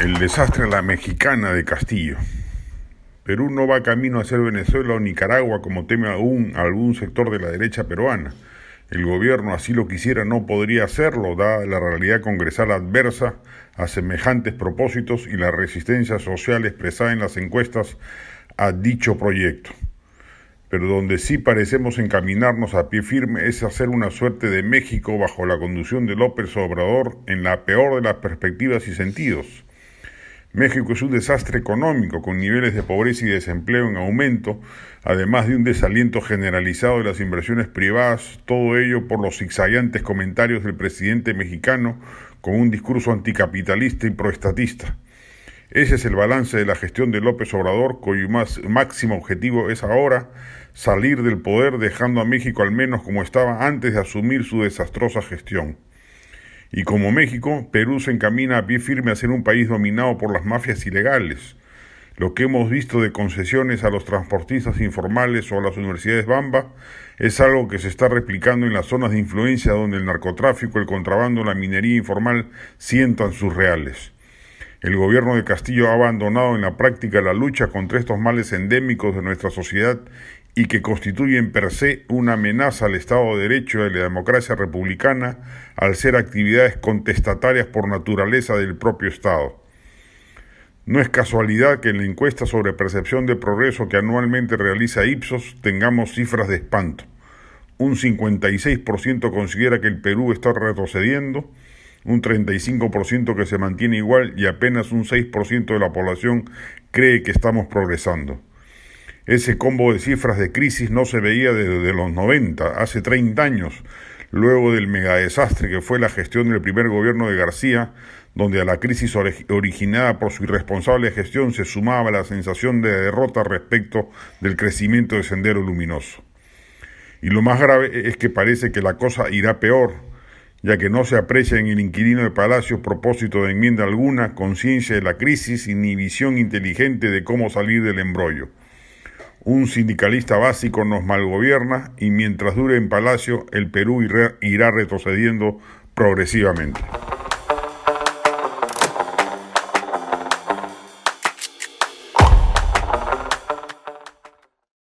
El desastre a la mexicana de Castillo. Perú no va camino a ser Venezuela o Nicaragua como teme aún algún sector de la derecha peruana. El gobierno, así lo quisiera, no podría hacerlo, dada la realidad congresal adversa a semejantes propósitos y la resistencia social expresada en las encuestas a dicho proyecto. Pero donde sí parecemos encaminarnos a pie firme es hacer una suerte de México bajo la conducción de López Obrador en la peor de las perspectivas y sentidos México es un desastre económico con niveles de pobreza y desempleo en aumento, además de un desaliento generalizado de las inversiones privadas, todo ello por los zigzagueantes comentarios del presidente mexicano con un discurso anticapitalista y proestatista. Ese es el balance de la gestión de López Obrador, cuyo máximo objetivo es ahora salir del poder dejando a México al menos como estaba antes de asumir su desastrosa gestión. Y como México, Perú se encamina a pie firme a ser un país dominado por las mafias ilegales. Lo que hemos visto de concesiones a los transportistas informales o a las universidades Bamba es algo que se está replicando en las zonas de influencia donde el narcotráfico, el contrabando, la minería informal sientan sus reales. El gobierno de Castillo ha abandonado en la práctica la lucha contra estos males endémicos de nuestra sociedad y que constituyen per se una amenaza al Estado de Derecho y a la democracia republicana al ser actividades contestatarias por naturaleza del propio Estado. No es casualidad que en la encuesta sobre percepción de progreso que anualmente realiza Ipsos tengamos cifras de espanto. Un 56% considera que el Perú está retrocediendo, un 35% que se mantiene igual y apenas un 6% de la población cree que estamos progresando. Ese combo de cifras de crisis no se veía desde los 90, hace 30 años, luego del megadesastre que fue la gestión del primer gobierno de García, donde a la crisis originada por su irresponsable gestión se sumaba la sensación de derrota respecto del crecimiento de Sendero Luminoso. Y lo más grave es que parece que la cosa irá peor, ya que no se aprecia en el inquilino de Palacio propósito de enmienda alguna, conciencia de la crisis ni visión inteligente de cómo salir del embrollo. Un sindicalista básico nos malgobierna y mientras dure en Palacio el Perú irá retrocediendo progresivamente.